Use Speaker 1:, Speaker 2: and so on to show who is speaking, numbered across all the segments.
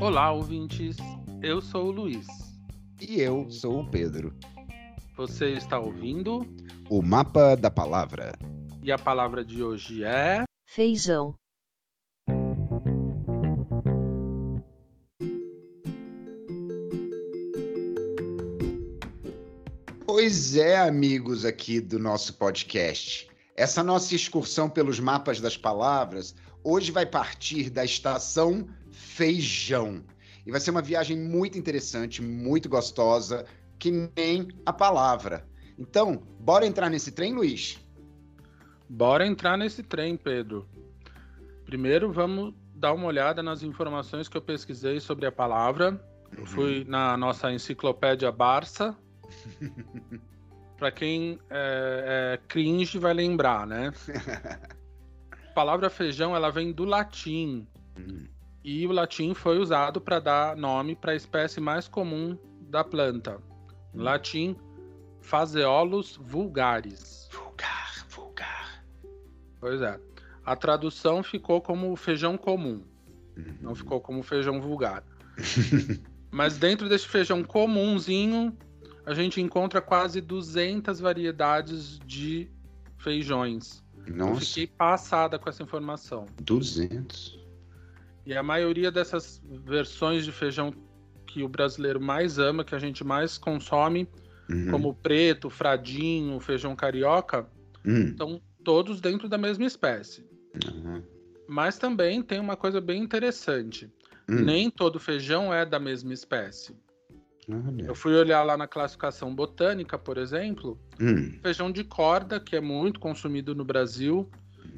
Speaker 1: Olá, ouvintes. Eu sou o Luiz.
Speaker 2: E eu sou o Pedro.
Speaker 1: Você está ouvindo
Speaker 2: O Mapa da Palavra.
Speaker 1: e a palavra de hoje é
Speaker 3: feijão,
Speaker 2: Pois é, amigos aqui do nosso podcast. Essa nossa excursão pelos mapas das palavras hoje vai partir da estação Feijão. E vai ser uma viagem muito interessante, muito gostosa, que nem a palavra. Então, bora entrar nesse trem, Luiz?
Speaker 1: Bora entrar nesse trem, Pedro. Primeiro, vamos dar uma olhada nas informações que eu pesquisei sobre a palavra. Eu fui na nossa enciclopédia Barça. Para quem é, é cringe vai lembrar, né? A palavra feijão ela vem do latim
Speaker 2: Hum.
Speaker 1: e o latim foi usado para dar nome para a espécie mais comum da planta. Em latim, Phaseolus vulgaris.
Speaker 2: Vulgar, vulgar.
Speaker 1: Pois é. A tradução ficou como feijão comum,
Speaker 2: Uhum.
Speaker 1: não ficou como feijão vulgar. Mas dentro desse feijão comumzinho, a gente encontra quase 200 variedades de feijões. Eu
Speaker 2: Nossa,
Speaker 1: fiquei passada com essa informação.
Speaker 2: 200.
Speaker 1: E a maioria dessas versões de feijão que o brasileiro mais ama, que a gente mais consome,
Speaker 2: Uhum.
Speaker 1: como o preto, fradinho, feijão carioca,
Speaker 2: Hum.
Speaker 1: estão todos dentro da mesma espécie.
Speaker 2: Uhum.
Speaker 1: Mas também tem uma coisa bem interessante.
Speaker 2: Hum.
Speaker 1: Nem todo feijão é da mesma espécie.
Speaker 2: Olha.
Speaker 1: Eu fui olhar lá na classificação botânica, por exemplo,
Speaker 2: Hum.
Speaker 1: feijão de corda, que é muito consumido no Brasil,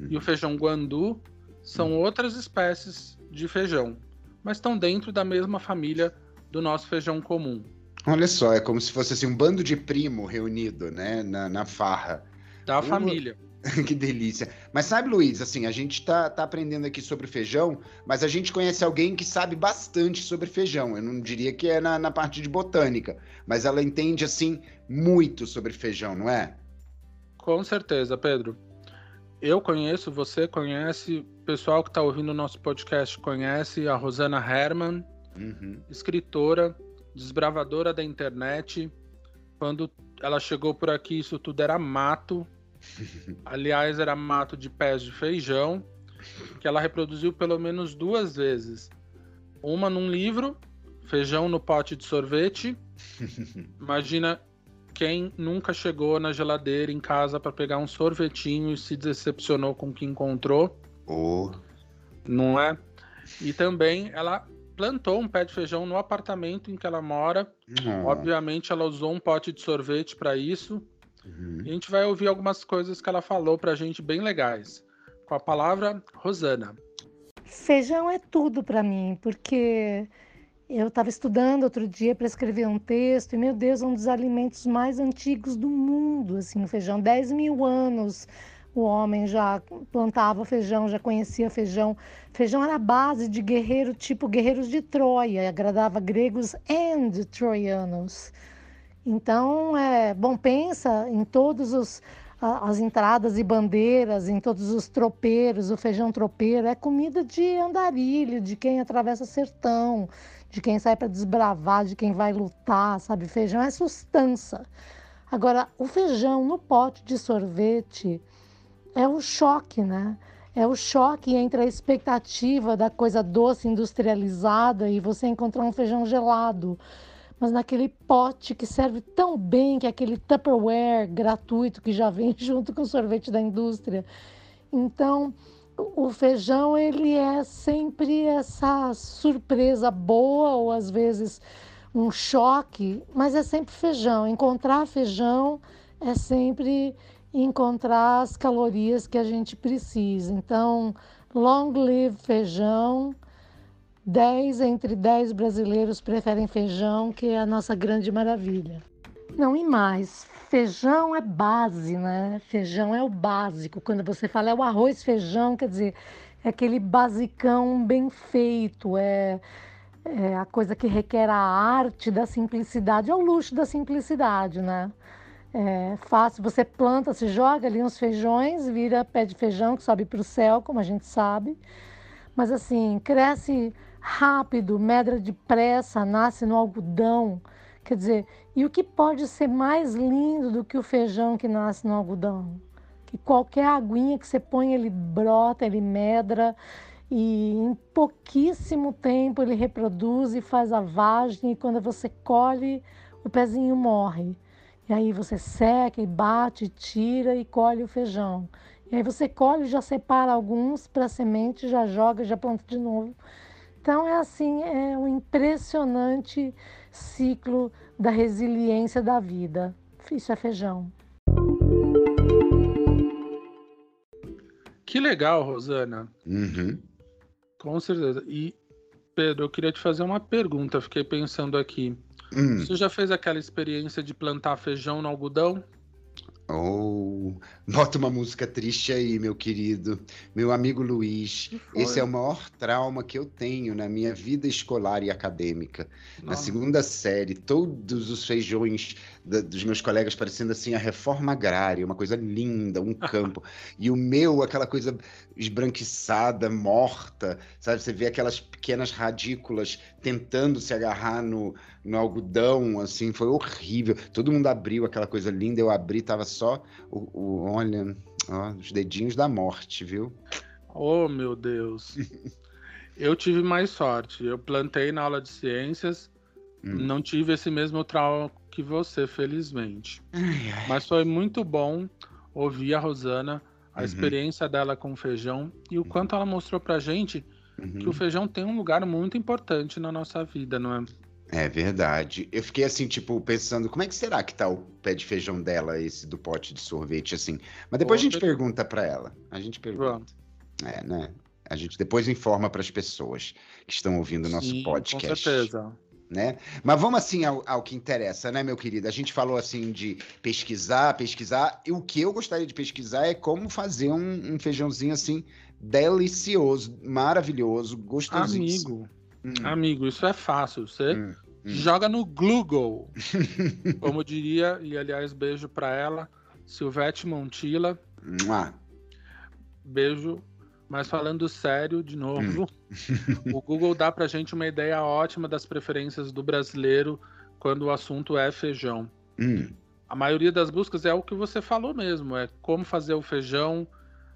Speaker 1: e o feijão guandu são outras espécies de feijão, mas estão dentro da mesma família do nosso feijão comum.
Speaker 2: Olha só, é como se fosse assim, um bando de primo reunido, né, na, na farra.
Speaker 1: Da
Speaker 2: Uh.
Speaker 1: família.
Speaker 2: que delícia. Mas sabe, Luiz, assim, a gente tá, tá aprendendo aqui sobre feijão, mas a gente conhece alguém que sabe bastante sobre feijão. Eu não diria que é na, na parte de botânica, mas ela entende, assim, muito sobre feijão, não é?
Speaker 1: Com certeza, Pedro. Eu conheço, você conhece, o pessoal que está ouvindo o nosso podcast conhece a Rosana Herman,
Speaker 2: Uhum.
Speaker 1: escritora, desbravadora da internet. Quando ela chegou por aqui, isso tudo era mato. Aliás, era mato de pés de feijão, que ela reproduziu pelo menos duas vezes. Uma num livro, Feijão no Pote de Sorvete. Imagina quem nunca chegou na geladeira em casa para pegar um sorvetinho e se decepcionou com o que encontrou
Speaker 2: Oh.
Speaker 1: não é? E também ela plantou um pé de feijão no apartamento em que ela mora.
Speaker 2: Oh.
Speaker 1: Obviamente, ela usou um pote de sorvete para isso.
Speaker 2: Uhum.
Speaker 1: E a gente vai ouvir algumas coisas que ela falou pra gente bem legais. Com a palavra Rosana.
Speaker 4: Feijão é tudo para mim, porque eu estava estudando outro dia para escrever um texto, e meu Deus, é um dos alimentos mais antigos do mundo, assim, o feijão, 10 mil anos o homem já plantava feijão, já conhecia feijão. Feijão era a base de guerreiro tipo guerreiros de Troia, agradava gregos e troianos. Então, é, bom, pensa em todos os as entradas e bandeiras, em todos os tropeiros, o feijão tropeiro, é comida de andarilho, de quem atravessa sertão, de quem sai para desbravar, de quem vai lutar, sabe? Feijão é sustância. Agora, o feijão no pote de sorvete é o choque, né? É o choque entre a expectativa da coisa doce industrializada e você encontrar um feijão gelado mas naquele pote que serve tão bem, que é aquele Tupperware gratuito que já vem junto com o sorvete da indústria. Então, o feijão ele é sempre essa surpresa boa ou às vezes um choque, mas é sempre feijão. Encontrar feijão é sempre encontrar as calorias que a gente precisa. Então, long live feijão. 10 entre 10 brasileiros preferem feijão, que é a nossa grande maravilha. Não, e mais, feijão é base, né? Feijão é o básico. Quando você fala é o arroz feijão, quer dizer, é aquele basicão bem feito, é, é a coisa que requer a arte da simplicidade, é o luxo da simplicidade, né? É fácil, você planta, se joga ali uns feijões, vira pé de feijão que sobe para o céu, como a gente sabe. mas assim, cresce rápido, medra depressa, nasce no algodão. Quer dizer, e o que pode ser mais lindo do que o feijão que nasce no algodão? Que qualquer aguinha que você põe, ele brota, ele medra, e em pouquíssimo tempo ele reproduz e faz a vagem, e quando você colhe, o pezinho morre. E aí você seca e bate, tira e colhe o feijão. E aí você colhe, já separa alguns para semente, já joga, já planta de novo. Então é assim, é um impressionante ciclo da resiliência da vida. Isso é feijão.
Speaker 1: Que legal, Rosana.
Speaker 2: Uhum.
Speaker 1: Com certeza. E, Pedro, eu queria te fazer uma pergunta. Fiquei pensando aqui.
Speaker 2: Hum.
Speaker 1: Você já fez aquela experiência de plantar feijão no algodão?
Speaker 2: Oh, bota uma música triste aí, meu querido. Meu amigo Luiz. Esse é o maior trauma que eu tenho na minha vida escolar e acadêmica. Na
Speaker 1: Nossa.
Speaker 2: segunda série, todos os feijões da- dos meus colegas parecendo assim a reforma agrária, uma coisa linda, um campo. e o meu, aquela coisa esbranquiçada, morta, sabe? Você vê aquelas pequenas radículas tentando se agarrar no, no algodão, assim, foi horrível. Todo mundo abriu aquela coisa linda, eu abri, tava só o, o- olha, ó, os dedinhos da morte, viu?
Speaker 1: Oh, meu Deus. Eu tive mais sorte. Eu plantei na aula de ciências,
Speaker 2: Hum.
Speaker 1: não tive esse mesmo trauma que você, felizmente.
Speaker 2: Ai, ai.
Speaker 1: Mas foi muito bom ouvir a Rosana, a
Speaker 2: Uhum.
Speaker 1: experiência dela com o feijão e o quanto ela mostrou pra gente
Speaker 2: Uhum.
Speaker 1: que o feijão tem um lugar muito importante na nossa vida, não é?
Speaker 2: É verdade. Eu fiquei assim, tipo, pensando, como é que será que tá o pé de feijão dela, esse do pote de sorvete, assim? Mas depois a gente pergunta pra ela. A gente pergunta. É, né? A gente depois informa pras pessoas que estão ouvindo o nosso
Speaker 1: Sim,
Speaker 2: podcast.
Speaker 1: Com certeza.
Speaker 2: Né? Mas vamos assim ao, ao que interessa, né, meu querido? A gente falou assim de pesquisar, pesquisar, e o que eu gostaria de pesquisar é como fazer um, um feijãozinho assim delicioso, maravilhoso, gostosinho.
Speaker 1: Amigo, amigo, isso é fácil. Você
Speaker 2: Hum, hum.
Speaker 1: joga no Google. Como diria, e aliás, beijo pra ela, Silvete Montilla.
Speaker 2: Mua.
Speaker 1: Beijo. Mas falando sério, de novo,
Speaker 2: Hum.
Speaker 1: o Google dá pra gente uma ideia ótima das preferências do brasileiro quando o assunto é feijão.
Speaker 2: Hum,
Speaker 1: A maioria das buscas é o que você falou mesmo, é como fazer o feijão,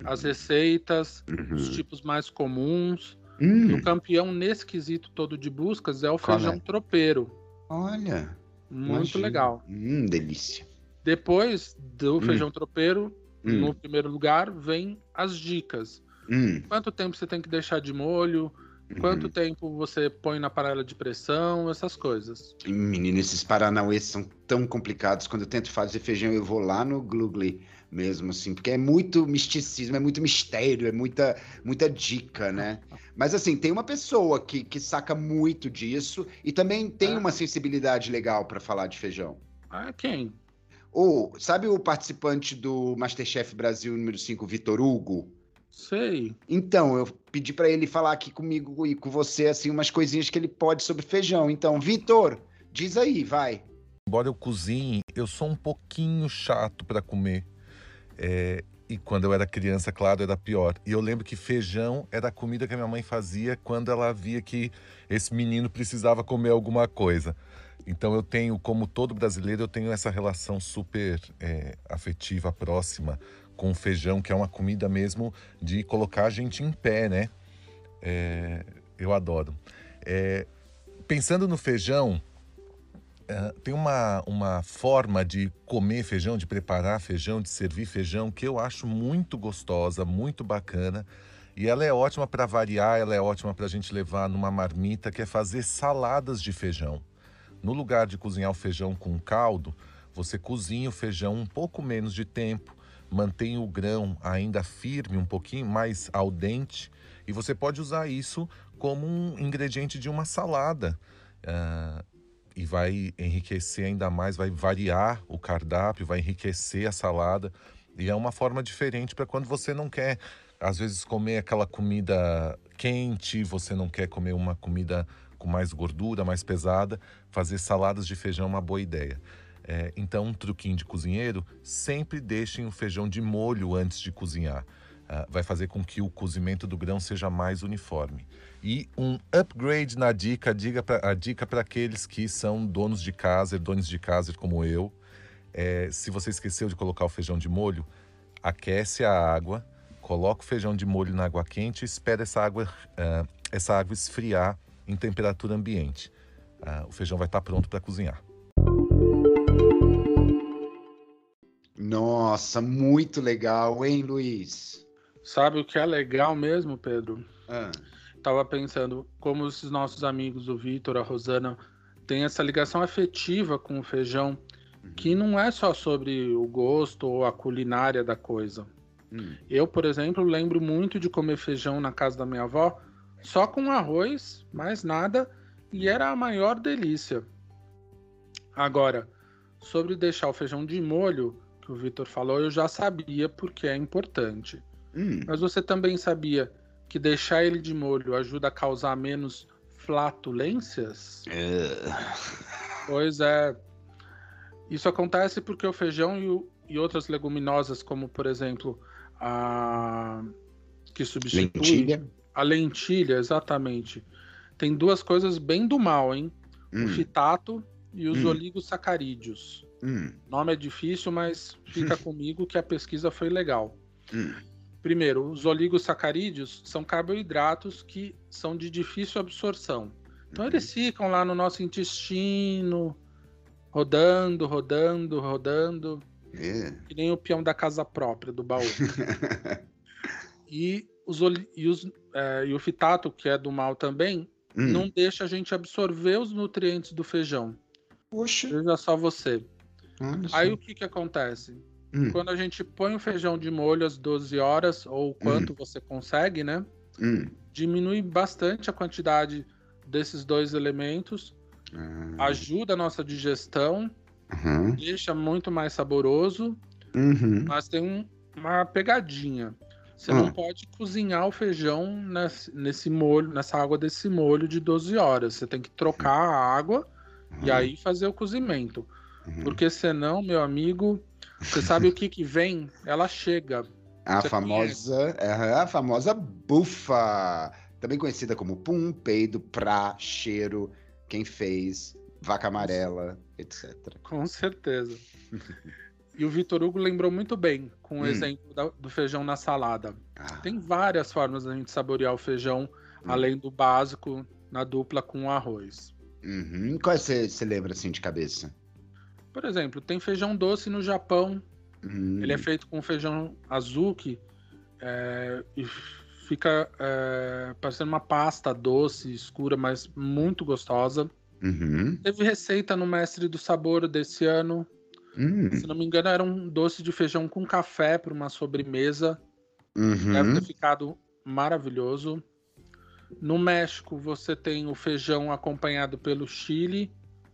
Speaker 1: as receitas, os
Speaker 2: uhum.
Speaker 1: tipos mais comuns. E
Speaker 2: Hum,
Speaker 1: o campeão nesse quesito todo de buscas é o
Speaker 2: Qual
Speaker 1: feijão
Speaker 2: é?
Speaker 1: tropeiro.
Speaker 2: olha,
Speaker 1: Muito
Speaker 2: imagina.
Speaker 1: legal.
Speaker 2: Hum, delícia.
Speaker 1: Depois do
Speaker 2: Hum.
Speaker 1: feijão tropeiro,
Speaker 2: Hum,
Speaker 1: no primeiro lugar, vem as dicas.
Speaker 2: Hum,
Speaker 1: Quanto tempo você tem que deixar de molho? Quanto
Speaker 2: uhum.
Speaker 1: tempo você põe na panela de pressão? Essas coisas.
Speaker 2: Menino, esses paranauês são tão complicados. Quando eu tento fazer feijão, eu vou lá no Google mesmo, assim, porque é muito misticismo, é muito mistério, é muita, muita dica, né? Mas assim, tem uma pessoa que, que saca muito disso e também tem
Speaker 1: Ah.
Speaker 2: uma sensibilidade legal para falar de feijão.
Speaker 1: Ah, quem?
Speaker 2: Ou, sabe o participante do Masterchef Brasil número 5, Vitor Hugo?
Speaker 1: Sei.
Speaker 2: Então, eu pedi para ele falar aqui comigo e com você, assim, umas coisinhas que ele pode sobre feijão. Então, Vitor, diz aí, vai.
Speaker 3: Embora eu cozinhe, eu sou um pouquinho chato para comer. É, e quando eu era criança, claro, era pior. E eu lembro que feijão era a comida que a minha mãe fazia quando ela via que esse menino precisava comer alguma coisa. Então eu tenho, como todo brasileiro, eu tenho essa relação super é, afetiva, próxima com feijão, que é uma comida mesmo de colocar a gente em pé, né? É, eu adoro. É, pensando no feijão, é, tem uma, uma forma de comer feijão, de preparar feijão, de servir feijão que eu acho muito gostosa, muito bacana. E ela é ótima para variar, ela é ótima para a gente levar numa marmita, que é fazer saladas de feijão. No lugar de cozinhar o feijão com caldo, você cozinha o feijão um pouco menos de tempo, mantém o grão ainda firme, um pouquinho mais al dente, e você pode usar isso como um ingrediente de uma salada. Ah, e vai enriquecer ainda mais, vai variar o cardápio, vai enriquecer a salada. E é uma forma diferente para quando você não quer, às vezes, comer aquela comida quente, você não quer comer uma comida com mais gordura, mais pesada. Fazer saladas de feijão é uma boa ideia. É, então, um truquinho de cozinheiro: sempre deixem o feijão de molho antes de cozinhar. uh, vai fazer com que o cozimento do grão seja mais uniforme. E um upgrade na dica, a dica para aqueles que são donos de casa, donos de casa como eu, é, se você esqueceu de colocar o feijão de molho, aquece a água, coloca o feijão de molho na água quente e espera essa água, uh, essa água esfriar em temperatura ambiente. Uh, o feijão vai estar pronto para cozinhar.
Speaker 2: Nossa, muito legal, hein, Luiz?
Speaker 1: Sabe o que é legal mesmo, Pedro?
Speaker 2: Ah.
Speaker 1: Tava pensando como esses nossos amigos, o Vitor, a Rosana, têm essa ligação afetiva com o feijão, uhum. que não é só sobre o gosto ou a culinária da coisa.
Speaker 2: Uhum.
Speaker 1: Eu, por exemplo, lembro muito de comer feijão na casa da minha avó, só com arroz, mais nada, e era a maior delícia. Agora, sobre deixar o feijão de molho, que o Vitor falou, eu já sabia porque é importante.
Speaker 2: Hum.
Speaker 1: Mas você também sabia que deixar ele de molho ajuda a causar menos flatulências?
Speaker 2: Uh.
Speaker 1: Pois é. Isso acontece porque o feijão e, o, e, outras leguminosas, como por exemplo a que substitui
Speaker 2: lentilha.
Speaker 1: a lentilha, exatamente, tem duas coisas bem do mal, hein?
Speaker 2: Hum.
Speaker 1: O fitato e os
Speaker 2: hum.
Speaker 1: oligosacarídeos.
Speaker 2: Hum.
Speaker 1: Nome é difícil, mas fica comigo que a pesquisa foi legal.
Speaker 2: Hum.
Speaker 1: Primeiro, os oligosacarídeos são carboidratos que são de difícil absorção. Então,
Speaker 2: uhum.
Speaker 1: eles ficam lá no nosso intestino, rodando, rodando, rodando.
Speaker 2: É.
Speaker 1: Que nem o peão da casa própria, do baú. e, os, e, os, é, e o fitato, que é do mal também,
Speaker 2: hum.
Speaker 1: não deixa a gente absorver os nutrientes do feijão.
Speaker 2: Poxa.
Speaker 1: Veja só você. Aí o que que acontece?
Speaker 2: Hum.
Speaker 1: Quando a gente põe o feijão de molho às 12 horas, ou quanto você consegue, né?
Speaker 2: Hum.
Speaker 1: Diminui bastante a quantidade desses dois elementos,
Speaker 2: Ah.
Speaker 1: ajuda a nossa digestão,
Speaker 2: Uhum.
Speaker 1: deixa muito mais saboroso,
Speaker 2: Uhum.
Speaker 1: mas tem um- uma pegadinha. Você
Speaker 2: Ah.
Speaker 1: não pode cozinhar o feijão nesse, nesse molho, nessa água desse molho de 12 horas. Você tem que trocar a água e aí fazer o cozimento.
Speaker 2: Uhum.
Speaker 1: Porque senão, meu amigo, você sabe o que que vem? Ela chega.
Speaker 2: A
Speaker 1: Você
Speaker 2: famosa, aham, a famosa bufa, também conhecida como pum, peido, pra, cheiro, quem fez, vaca amarela, etc.
Speaker 1: Com certeza. E o Vitor Hugo lembrou muito bem com o
Speaker 2: Hum.
Speaker 1: exemplo da- do feijão na salada.
Speaker 2: Ah,
Speaker 1: Tem várias formas da gente saborear o feijão,
Speaker 2: Hum.
Speaker 1: além do básico, na dupla com o arroz.
Speaker 2: uhum. Qual você lembra assim de cabeça?
Speaker 1: Por exemplo, tem feijão doce no Japão.
Speaker 2: Hum,
Speaker 1: Ele é feito com feijão azuki é, e fica é, parecendo uma pasta doce, escura, mas muito gostosa.
Speaker 2: uhum.
Speaker 1: Teve receita no Mestre do Sabor desse ano.
Speaker 2: Hum,
Speaker 1: Se não me engano, era um doce de feijão com café para uma sobremesa. Deve
Speaker 2: uhum.
Speaker 1: ter ficado maravilhoso. No México, você tem o feijão acompanhado pelo chile,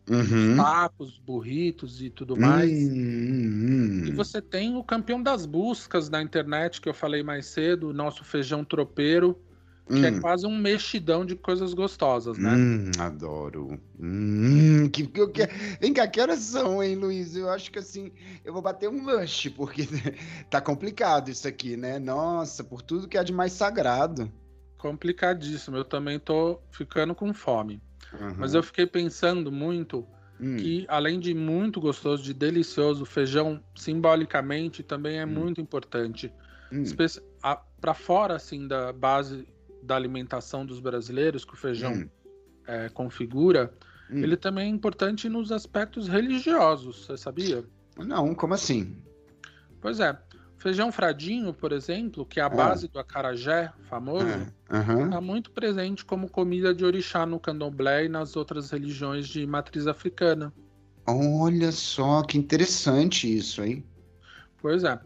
Speaker 2: Uhum.
Speaker 1: tacos, burritos e tudo mais.
Speaker 2: Hum,
Speaker 1: E você tem o campeão das buscas na internet, que eu falei mais cedo, o nosso feijão tropeiro, que é
Speaker 2: hum.
Speaker 1: quase um mexidão de coisas gostosas, né?
Speaker 2: Hum, adoro. Hum, que, que, que, vem cá, que horas são, hein, Luiz? Eu acho que assim, eu vou bater um lanche, porque tá complicado isso aqui, né? Nossa, por tudo que é de mais sagrado.
Speaker 1: Complicadíssimo. Eu também tô ficando com fome.
Speaker 2: Uhum.
Speaker 1: Mas eu fiquei pensando muito
Speaker 2: Hum,
Speaker 1: que, além de muito gostoso, de delicioso, o feijão, simbolicamente, também é
Speaker 2: Hum.
Speaker 1: muito importante.
Speaker 2: hum,
Speaker 1: Para fora, assim, da base da alimentação dos brasileiros, que o feijão
Speaker 2: hum,
Speaker 1: é, configura,
Speaker 2: hum.
Speaker 1: ele também é importante nos aspectos religiosos, você sabia?
Speaker 2: Não, como assim?
Speaker 1: Pois é. Feijão fradinho, por exemplo, que é a
Speaker 2: Ah.
Speaker 1: base do acarajé famoso,
Speaker 2: Ah, aham.
Speaker 1: está muito presente como comida de orixá no candomblé e nas outras religiões de matriz africana.
Speaker 2: Olha só, que interessante isso, hein?
Speaker 1: Pois é.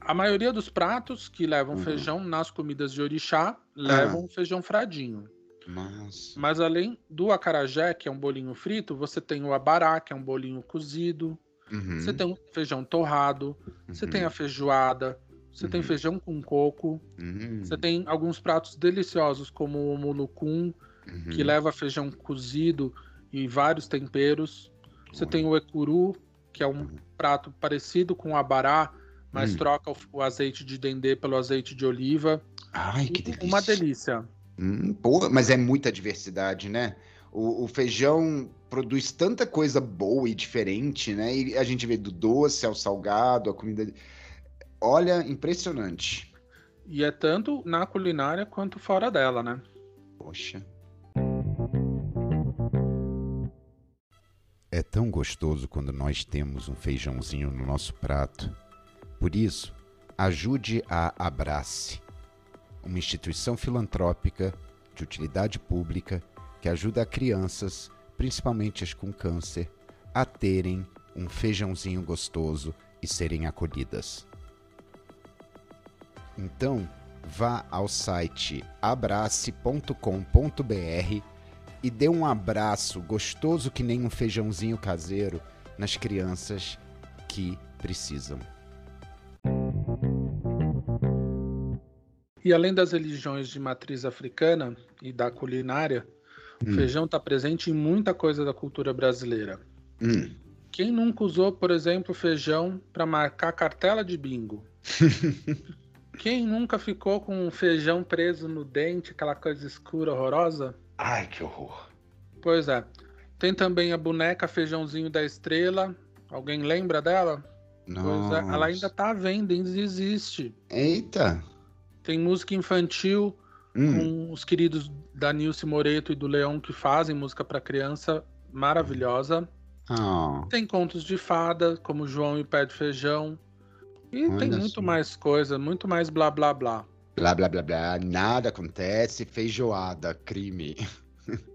Speaker 1: A maioria dos pratos que levam
Speaker 2: Uhum.
Speaker 1: feijão nas comidas de orixá levam feijão fradinho.
Speaker 2: Nossa.
Speaker 1: Mas além do acarajé, que é um bolinho frito, você tem o abará, que é um bolinho cozido.
Speaker 2: Uhum,
Speaker 1: Você tem o feijão torrado. Você
Speaker 2: uhum,
Speaker 1: tem a feijoada. Você tem
Speaker 2: Uhum.
Speaker 1: feijão com coco.
Speaker 2: uhum,
Speaker 1: Você tem alguns pratos deliciosos, como o mulucum, que
Speaker 2: uhum.
Speaker 1: leva feijão cozido e vários temperos. Você tem o ecuru, que é um
Speaker 2: Uhum.
Speaker 1: prato parecido com o abará, mas
Speaker 2: Hum.
Speaker 1: troca o, azeite de dendê pelo azeite de oliva.
Speaker 2: Ai, que delícia.
Speaker 1: Uma delícia.
Speaker 2: Hum, pô, mas é muita diversidade, né? O, o feijão produz tanta coisa boa e diferente, né? E a gente vê do doce ao salgado, a comida. Olha, impressionante.
Speaker 1: E é tanto na culinária quanto fora dela, né?
Speaker 2: Poxa.
Speaker 5: É tão gostoso quando nós temos um feijãozinho no nosso prato. Por isso, ajude a Abrace, uma instituição filantrópica de utilidade pública que ajuda crianças, principalmente as com câncer, a terem um feijãozinho gostoso e serem acolhidas. Então, vá ao site abrace.com.br e dê um abraço gostoso que nem um feijãozinho caseiro nas crianças que precisam.
Speaker 1: E além das religiões de matriz africana e da culinária,
Speaker 2: Hum.
Speaker 1: feijão está presente em muita coisa da cultura brasileira.
Speaker 2: Hum.
Speaker 1: Quem nunca usou, por exemplo, feijão para marcar cartela de bingo? Quem nunca ficou com um feijão preso no dente, aquela coisa escura, horrorosa?
Speaker 2: Ai, que horror.
Speaker 1: Pois é. Tem também a boneca Feijãozinho da Estrela. Alguém lembra dela?
Speaker 2: Nossa.
Speaker 1: é, ela ainda tá à venda, ainda existe.
Speaker 2: Eita.
Speaker 1: Tem música infantil
Speaker 2: Hum.
Speaker 1: com os queridos da Nilce Moreto e do Leão que fazem música para criança maravilhosa.
Speaker 2: Ah,
Speaker 1: Tem contos de fada, como João e o Pé de Feijão. E
Speaker 2: Olha
Speaker 1: tem muito
Speaker 2: só.
Speaker 1: mais coisa, muito mais blá blá blá.
Speaker 2: blá, blá, blá, blá. Nada acontece. Feijoada, crime.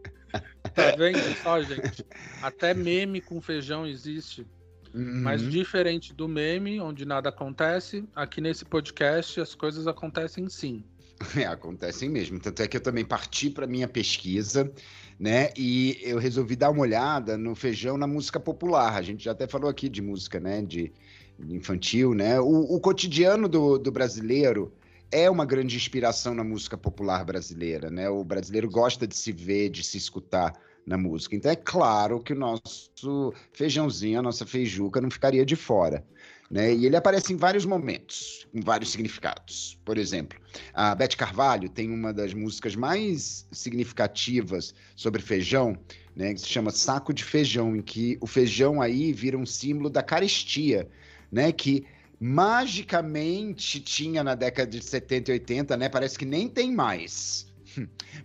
Speaker 1: Tá vendo só, gente? Até meme com feijão existe. Mas
Speaker 2: Uhum.
Speaker 1: diferente do meme, onde nada acontece, aqui nesse podcast as coisas acontecem sim.
Speaker 2: É, acontecem mesmo. Tanto é que eu também parti para minha pesquisa, né? E eu resolvi dar uma olhada no feijão na música popular. A gente já até falou aqui de música, né? De, infantil, né? O, o cotidiano do, do brasileiro é uma grande inspiração na música popular brasileira, né? O brasileiro gosta de se ver, de se escutar na música. Então é claro que o nosso feijãozinho, a nossa feijuca não ficaria de fora. Né? E ele aparece em vários momentos, com vários significados. Por exemplo, a Beth Carvalho tem uma das músicas mais significativas sobre feijão, né, que se chama Saco de Feijão, em que o feijão aí vira um símbolo da carestia, né, que magicamente tinha na década de 70 e 80, né, parece que nem tem mais.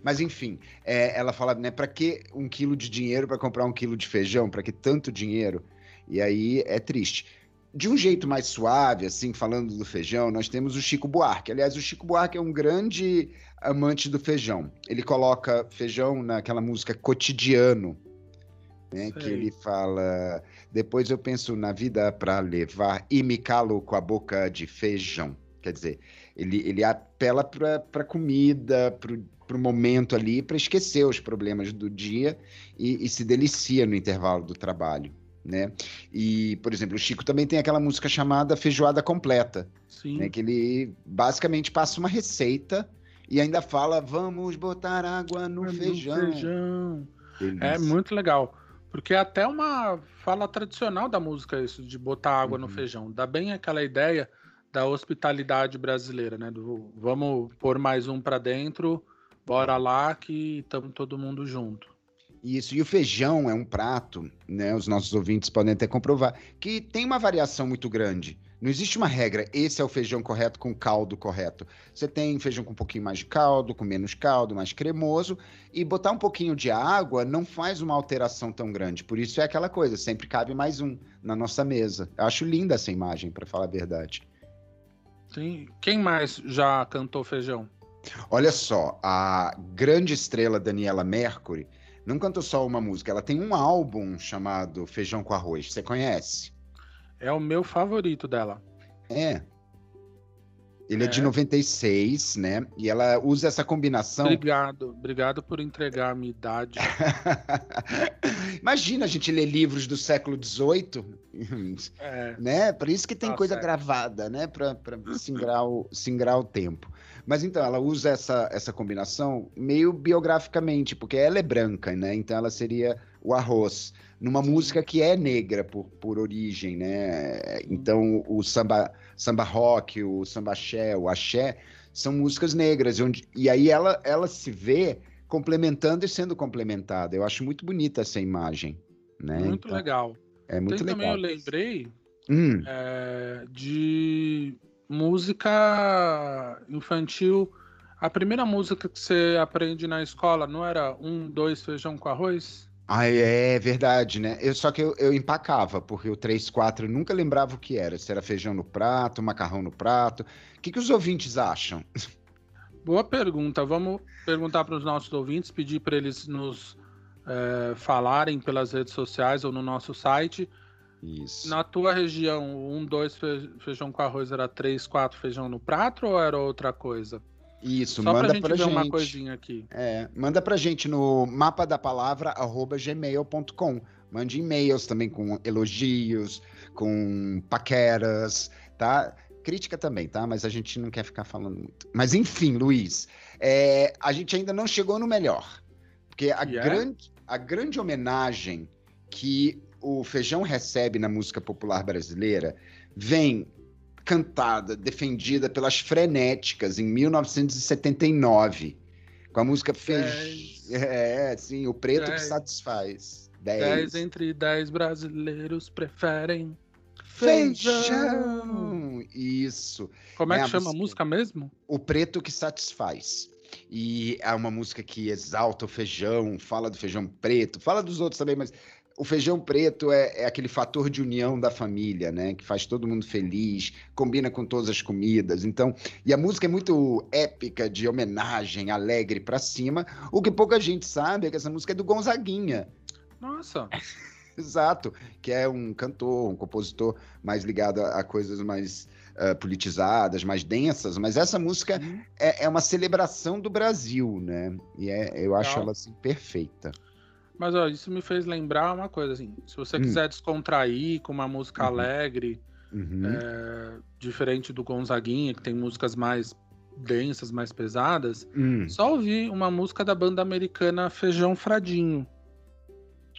Speaker 2: Mas enfim, é, ela fala, né, para que um quilo de dinheiro para comprar um quilo de feijão? Para que tanto dinheiro? E aí é triste. De um jeito mais suave, assim, falando do feijão, nós temos o Chico Buarque. Aliás, o Chico Buarque é um grande amante do feijão. Ele coloca feijão naquela música Cotidiano, né? Que ele fala. Depois eu penso na vida para levar e me calo com a boca de feijão. Quer dizer, ele, ele apela para comida, para o momento ali, para esquecer os problemas do dia e, e se delicia no intervalo do trabalho né? E, por exemplo, o Chico também tem aquela música chamada Feijoada Completa,
Speaker 1: Sim.
Speaker 2: né? Que ele basicamente passa uma receita e ainda fala, vamos botar água no
Speaker 1: No
Speaker 2: feijão.
Speaker 1: feijão.
Speaker 2: Delícia.
Speaker 1: É muito legal. Porque é até uma fala tradicional da música isso, de botar água no
Speaker 2: Uhum.
Speaker 1: feijão. Dá bem aquela ideia da hospitalidade brasileira, né? Do vamos pôr mais um pra dentro, bora lá que estamos todo mundo junto.
Speaker 2: Isso, e o feijão é um prato, né? Os nossos ouvintes podem até comprovar, que tem uma variação muito grande. Não existe uma regra, esse é o feijão correto com caldo correto. Você tem feijão com um pouquinho mais de caldo, com menos caldo, mais cremoso, e botar um pouquinho de água não faz uma alteração tão grande. Por isso é aquela coisa, sempre cabe mais um na nossa mesa. Eu acho linda essa imagem, para falar a verdade.
Speaker 1: Tem... Quem mais já cantou feijão?
Speaker 2: Olha só, a grande estrela Daniela Mercury não cantou só uma música, ela tem um álbum chamado Feijão com Arroz. Você conhece?
Speaker 1: É o meu favorito dela.
Speaker 2: É. Ele é. de
Speaker 1: É.
Speaker 2: 96, né? E ela usa essa combinação.
Speaker 1: Obrigado, obrigado por entregar a minha idade.
Speaker 2: Imagina a gente ler livros do século XVIII,
Speaker 1: É,
Speaker 2: né? Por isso que tem
Speaker 1: Tá
Speaker 2: coisa gravada, né? Para singrar o, singrar o tempo. Mas então, ela usa essa, essa combinação meio biograficamente, porque ela é branca, né? Então ela seria o arroz. Numa música que é negra por, por origem, né? Então o samba, samba rock, o samba axé, o axé, são músicas negras. Onde, e aí ela, ela se vê complementando e sendo complementada. Eu acho muito bonita essa imagem. Né?
Speaker 1: Muito
Speaker 2: então,
Speaker 1: legal.
Speaker 2: É muito
Speaker 1: Tem
Speaker 2: legal.
Speaker 1: também eu lembrei
Speaker 2: Hum,
Speaker 1: é, de música infantil. A primeira música que você aprende na escola não era um, dois, feijão com arroz?
Speaker 2: Ah, é verdade, né? Eu, só que eu, eu empacava, porque o 3, 4 eu nunca lembrava o que era. Se era feijão no prato, macarrão no prato. O que, que os ouvintes acham?
Speaker 1: Boa pergunta. Vamos perguntar para os nossos ouvintes, pedir para eles nos é, falarem pelas redes sociais ou no nosso site.
Speaker 2: Isso.
Speaker 1: Na tua região, um, dois fe- feijão com arroz era três, quatro feijão no prato ou era outra coisa?
Speaker 2: Isso,
Speaker 1: Só pra
Speaker 2: manda
Speaker 1: gente
Speaker 2: pra
Speaker 1: ver
Speaker 2: gente.
Speaker 1: uma coisinha aqui.
Speaker 2: É, manda pra gente no mapa da palavra gmail.com. Mande e-mails também com elogios, com paqueras, tá? Crítica também, tá? Mas a gente não quer ficar falando muito. Mas enfim, Luiz, é, a gente ainda não chegou no melhor. Porque a,
Speaker 1: Que é?
Speaker 2: grande, a grande homenagem que o Feijão recebe na música popular brasileira vem cantada, defendida pelas Frenéticas em 1979, com a música Feijão.
Speaker 1: Dez.
Speaker 2: É, sim, o preto que
Speaker 1: Dez.
Speaker 2: satisfaz.
Speaker 1: Dez
Speaker 2: 10.
Speaker 1: entre dez brasileiros preferem
Speaker 2: Feijão! Isso.
Speaker 1: Como é
Speaker 2: É
Speaker 1: que
Speaker 2: a
Speaker 1: chama a
Speaker 2: música.
Speaker 1: música mesmo?
Speaker 2: O preto que satisfaz. E é uma música que exalta o feijão, fala do feijão preto, fala dos outros também, mas o feijão preto é, é aquele fator de união da família, né? Que faz todo mundo feliz, combina com todas as comidas. Então, e a música é muito épica, de homenagem, alegre pra cima. O que pouca gente sabe é que essa música é do Gonzaguinha.
Speaker 1: Nossa,
Speaker 2: Exato, que é um cantor, um compositor mais ligado a, a coisas mais ah, politizadas, mais densas, mas essa música
Speaker 1: Hum,
Speaker 2: é, é uma celebração do Brasil, né? E é, eu acho
Speaker 1: Legal.
Speaker 2: ela assim, perfeita.
Speaker 1: Mas ó, isso me fez lembrar uma coisa assim. Se você
Speaker 2: Hum.
Speaker 1: quiser descontrair com uma música
Speaker 2: Uhum.
Speaker 1: alegre,
Speaker 2: Uhum.
Speaker 1: é, diferente do Gonzaguinha, que tem músicas mais densas, mais pesadas,
Speaker 2: Hum.
Speaker 1: só ouvir uma música da banda americana Feijão Fradinho.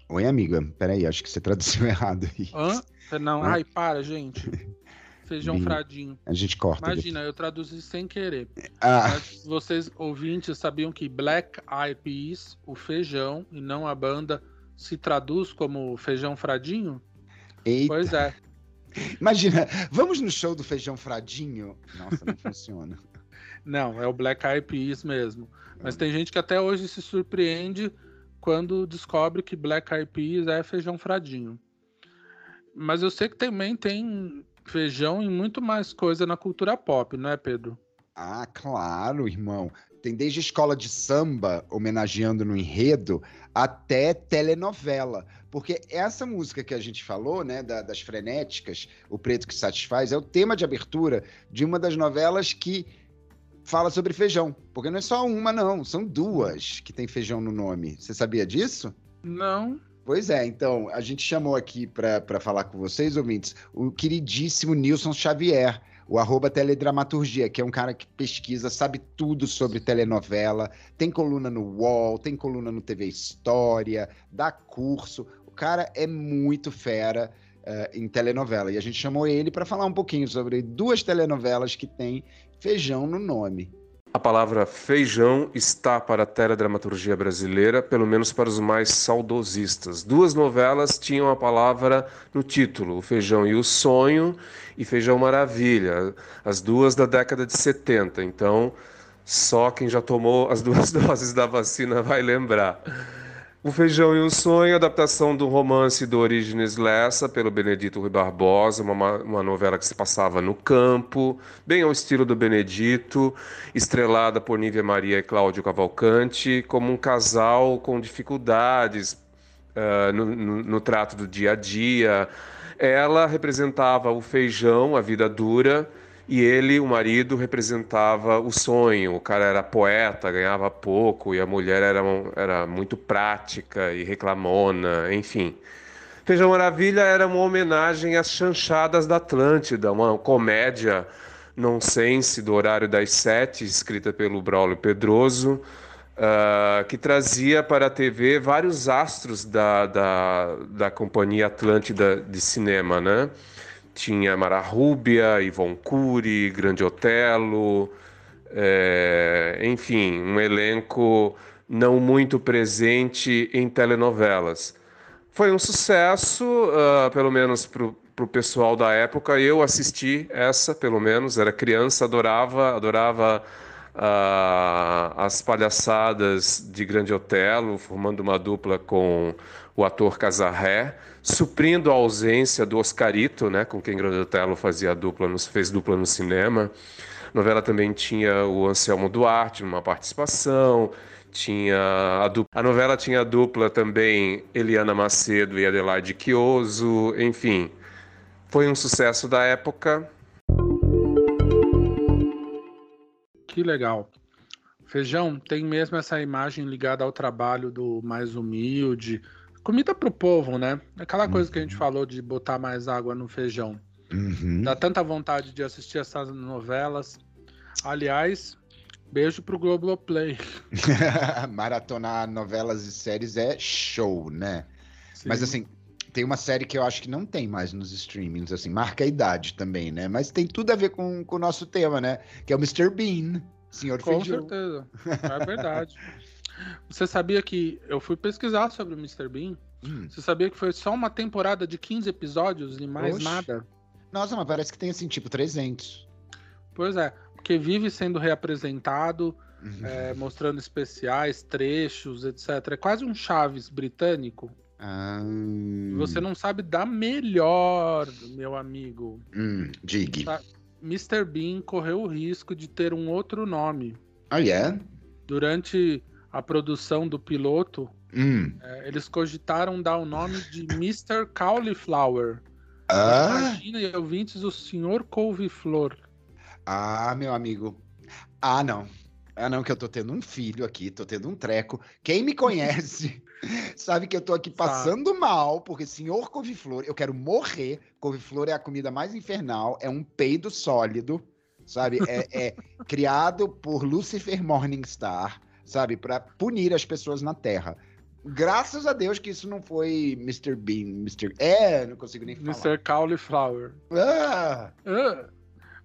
Speaker 2: Oi, amiga. Peraí, acho que você traduziu errado aí.
Speaker 1: Hã? Não,
Speaker 2: Hã?
Speaker 1: ai, para, gente. Feijão
Speaker 2: Bi-
Speaker 1: Fradinho.
Speaker 2: A gente corta.
Speaker 1: Imagina, eu traduzi sem querer.
Speaker 2: depois. Ah,
Speaker 1: Mas vocês, ouvintes, sabiam que Black Eyed Peas, o feijão, e não a banda, se traduz como feijão fradinho?
Speaker 2: eita.
Speaker 1: Pois é.
Speaker 2: Imagina, vamos no show do Feijão Fradinho? Nossa, não funciona.
Speaker 1: Não, é o Black Eyed Peas mesmo. Mas tem gente que até hoje se surpreende quando descobre que Black Eyed Peas é feijão fradinho. Mas eu sei que também tem feijão e muito mais coisa na cultura pop, não é, Pedro?
Speaker 2: Ah, claro, irmão. Tem desde escola de samba, homenageando no enredo, até telenovela. Porque essa música que a gente falou, né, da- das frenéticas, O Preto que Satisfaz, é o tema de abertura de uma das novelas que fala sobre feijão. Porque não é só uma, não, são duas que tem feijão no nome. Você sabia disso?
Speaker 1: Não.
Speaker 2: Pois é, então, a gente chamou aqui para falar com vocês, ouvintes, o queridíssimo Nilson Xavier, o arroba teledramaturgia, que é um cara que pesquisa, sabe tudo sobre telenovela, tem coluna no UOL, tem coluna no TV História, dá curso. O cara é muito fera eh, em telenovela. E a gente chamou ele para falar um pouquinho sobre duas telenovelas que tem feijão no nome.
Speaker 6: A palavra feijão está para a teledramaturgia brasileira, pelo menos para os mais saudosistas. Duas novelas tinham a palavra no título, O Feijão e o Sonho e Feijão Maravilha, as duas da década de 70. Então, só quem já tomou as duas doses da vacina vai lembrar. O Feijão e o Sonho, adaptação do romance do Orígenes Lessa, pelo Benedito Rui Barbosa, uma, uma novela que se passava no campo, bem ao estilo do Benedito, estrelada por Nívia Maria e Cláudio Cavalcante, como um casal com dificuldades ah, no, no- no trato do dia a dia. Ela representava o feijão, a vida dura, e ele, o marido, representava o sonho. O cara era poeta, ganhava pouco, e a mulher era, era muito prática e reclamona, enfim. Feijão Maravilha era uma homenagem às chanchadas da Atlântida, uma comédia nonsense do horário das sete, escrita pelo Braulio Pedroso, uh, que trazia para a TV vários astros da, da, da Companhia Atlântida de Cinema, né? Tinha Mara Rúbia, Ivon Cury, Grande Otelo, é, enfim, um elenco não muito presente em telenovelas. Foi um sucesso, uh, pelo menos para o pessoal da época. Eu assisti essa, pelo menos, era criança, adorava, adorava uh, as palhaçadas de Grande Otelo, formando uma dupla com o ator Casarré, suprindo a ausência do Oscarito, né, com quem Grande Otelo fazia dupla, fez dupla no cinema. A novela também tinha o Anselmo Duarte numa participação, tinha a, dupla, a novela tinha a dupla também Eliana Macedo e Adelaide Chioso, enfim. Foi um sucesso da época.
Speaker 1: Que legal. Feijão, tem mesmo essa imagem ligada ao trabalho do mais humilde. Comida pro povo, né? Aquela coisa uhum. que a gente uhum. falou de botar mais água no feijão. Uhum. Dá tanta vontade de assistir essas novelas. Aliás, beijo pro Globoplay.
Speaker 2: Maratonar novelas e séries é show, né? Sim. Mas assim, tem uma série que eu acho que não tem mais nos streamings, assim, marca a idade também, né? Mas tem tudo a ver com, com o nosso tema, né? Que é o Mr. Bean, Senhor
Speaker 1: Com Feijão. certeza, é verdade. Você sabia que eu fui pesquisar sobre o Mr. Bean? Hum. Você sabia que foi só uma temporada de 15 episódios e mais Oxe. nada?
Speaker 2: Nossa, mas parece que tem assim, tipo 300.
Speaker 1: Pois é, porque vive sendo reapresentado, uhum. é, mostrando especiais, trechos, etc. É quase um Chaves britânico. Ah. Você não sabe da melhor, meu amigo.
Speaker 2: Hum, diga.
Speaker 1: Tá, Mr. Bean correu o risco de ter um outro nome.
Speaker 2: Ah, é? Yeah?
Speaker 1: Durante a produção do piloto,
Speaker 2: hum.
Speaker 1: é, eles cogitaram dar o nome de Mr. Cauliflower.
Speaker 2: Ah.
Speaker 1: Imagina, ouvintes, o Sr. Couve-Flor.
Speaker 2: Ah, meu amigo. Ah, não. Ah, não, que eu tô tendo um filho aqui, tô tendo um treco. Quem me conhece sabe que eu tô aqui passando tá. mal, porque senhor couve-flor, eu quero morrer. Couve-flor é a comida mais infernal, é um peido sólido, sabe? É, é criado por Lucifer Morningstar, sabe? Para punir as pessoas na Terra. Graças a Deus que isso não foi Mr. Bean, Mr. É, não consigo nem falar.
Speaker 1: Mr. Cauliflower.
Speaker 2: Ah!
Speaker 1: ah.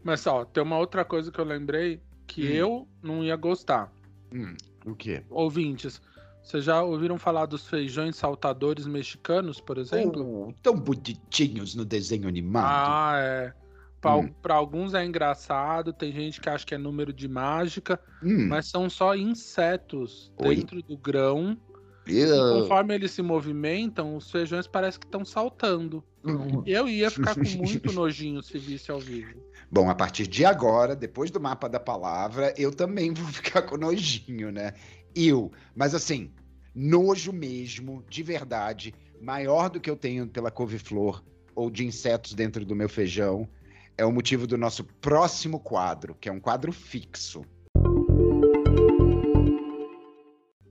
Speaker 1: Mas, ó, tem uma outra coisa que eu lembrei que hum. eu não ia gostar.
Speaker 2: Hum, o quê?
Speaker 1: Ouvintes, vocês já ouviram falar dos feijões saltadores mexicanos, por exemplo?
Speaker 2: Oh, tão bonitinhos no desenho animado.
Speaker 1: Ah, é. Para hum. alguns é engraçado, tem gente que acha que é número de mágica, hum. mas são só insetos Oi? dentro do grão. E conforme eles se movimentam, os feijões parecem que estão saltando. Hum. Eu ia ficar com muito nojinho se visse ao vivo.
Speaker 2: Bom, a partir de agora, depois do mapa da palavra, eu também vou ficar com nojinho, né? Eu. Mas assim, nojo mesmo, de verdade, maior do que eu tenho pela couve-flor ou de insetos dentro do meu feijão, é o motivo do nosso próximo quadro, que é um quadro fixo.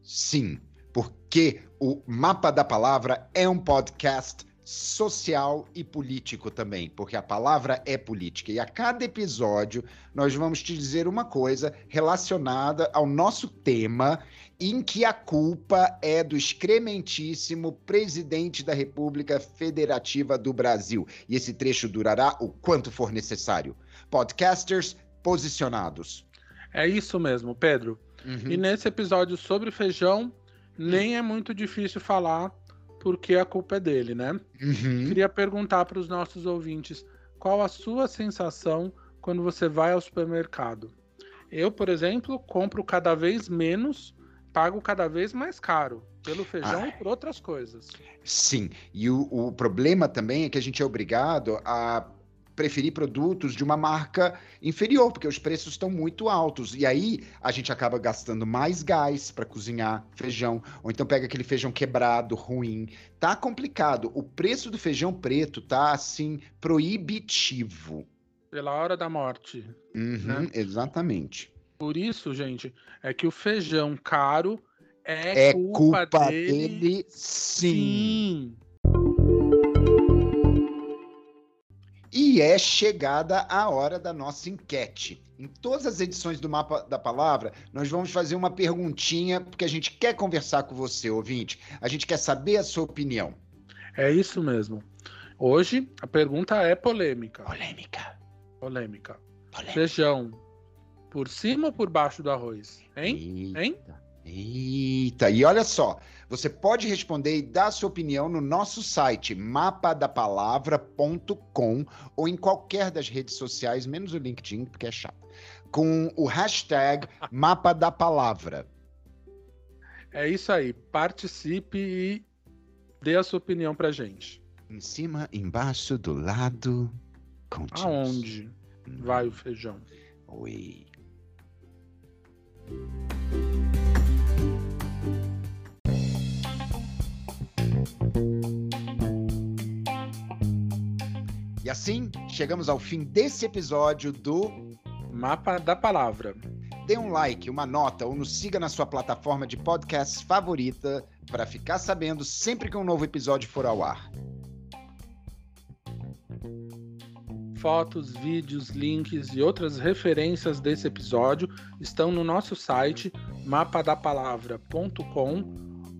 Speaker 2: Sim, porque o Mapa da Palavra é um podcast social e político também, porque a palavra é política. E a cada episódio nós vamos te dizer uma coisa relacionada ao nosso tema, em que a culpa é do excrementíssimo presidente da República Federativa do Brasil. E esse trecho durará o quanto for necessário. Podcasters posicionados.
Speaker 1: É isso mesmo, Pedro. Uhum. E nesse episódio sobre feijão, nem é muito difícil falar porque a culpa é dele, né?
Speaker 2: Uhum.
Speaker 1: Queria perguntar para os nossos ouvintes qual a sua sensação quando você vai ao supermercado. Eu, por exemplo, compro cada vez menos, pago cada vez mais caro pelo feijão ah, e por outras coisas.
Speaker 2: Sim, e o, o problema também é que a gente é obrigado a preferir produtos de uma marca inferior, porque os preços estão muito altos. E aí a gente acaba gastando mais gás para cozinhar feijão, ou então pega aquele feijão quebrado, ruim. Tá complicado. O preço do feijão preto tá assim proibitivo.
Speaker 1: Pela hora da morte.
Speaker 2: Uhum, né? Exatamente.
Speaker 1: Por isso, gente, é que o feijão caro é, é culpa, culpa dele, dele
Speaker 2: sim. sim. E é chegada a hora da nossa enquete. Em todas as edições do Mapa da Palavra, nós vamos fazer uma perguntinha, porque a gente quer conversar com você, ouvinte. A gente quer saber a sua opinião.
Speaker 1: É isso mesmo. Hoje a pergunta é polêmica.
Speaker 2: Polêmica.
Speaker 1: Polêmica.
Speaker 2: Polêmica.
Speaker 1: Feijão, por cima ou por baixo do arroz? Hein?
Speaker 2: Eita.
Speaker 1: Hein?
Speaker 2: Eita, e olha só, você pode responder e dar sua opinião no nosso site mapadapalavra.com ou em qualquer das redes sociais, menos o LinkedIn, porque é chato, com o hashtag Mapa da Palavra.
Speaker 1: É isso aí. Participe e dê a sua opinião pra gente.
Speaker 2: Em cima, embaixo, do lado. Conte-nos.
Speaker 1: Aonde vai o feijão?
Speaker 2: Oi. E assim, chegamos ao fim desse episódio do
Speaker 1: Mapa da palavra.
Speaker 2: Dê um like, uma nota ou nos siga na sua plataforma de podcasts favorita para ficar sabendo sempre que um novo episódio for ao ar.
Speaker 1: Fotos, vídeos, links e outras referências desse episódio estão no nosso site mapadapalavra.com,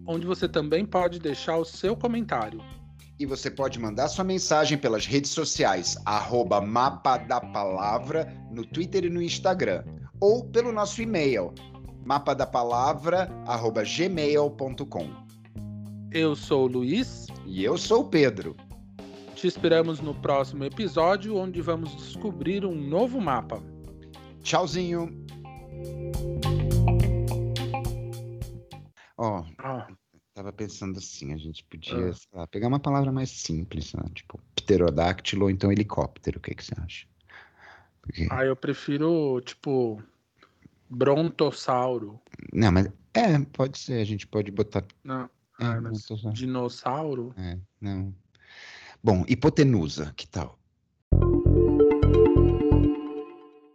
Speaker 1: onde você também pode deixar o seu comentário.
Speaker 2: E você pode mandar sua mensagem pelas redes sociais, arroba Mapa da Palavra, no Twitter e no Instagram. Ou pelo nosso e-mail, mapadapalalavra.gmail.com.
Speaker 1: Eu sou o Luiz,
Speaker 2: E eu sou o Pedro.
Speaker 1: te esperamos no próximo episódio, onde vamos descobrir um novo mapa.
Speaker 2: Tchauzinho. Ó,
Speaker 1: Ah,
Speaker 2: tava pensando assim, a gente podia,
Speaker 1: Ah.
Speaker 2: sei lá, pegar uma palavra mais simples, né? tipo pterodáctilo ou então helicóptero, o que, que você acha? Porque...
Speaker 1: ah, eu prefiro, tipo, brontossauro.
Speaker 2: Não, mas é, pode ser, a gente pode botar.
Speaker 1: Não,
Speaker 2: É,
Speaker 1: ah, dinossauro?
Speaker 2: é, não. Bom, hipotenusa, que tal?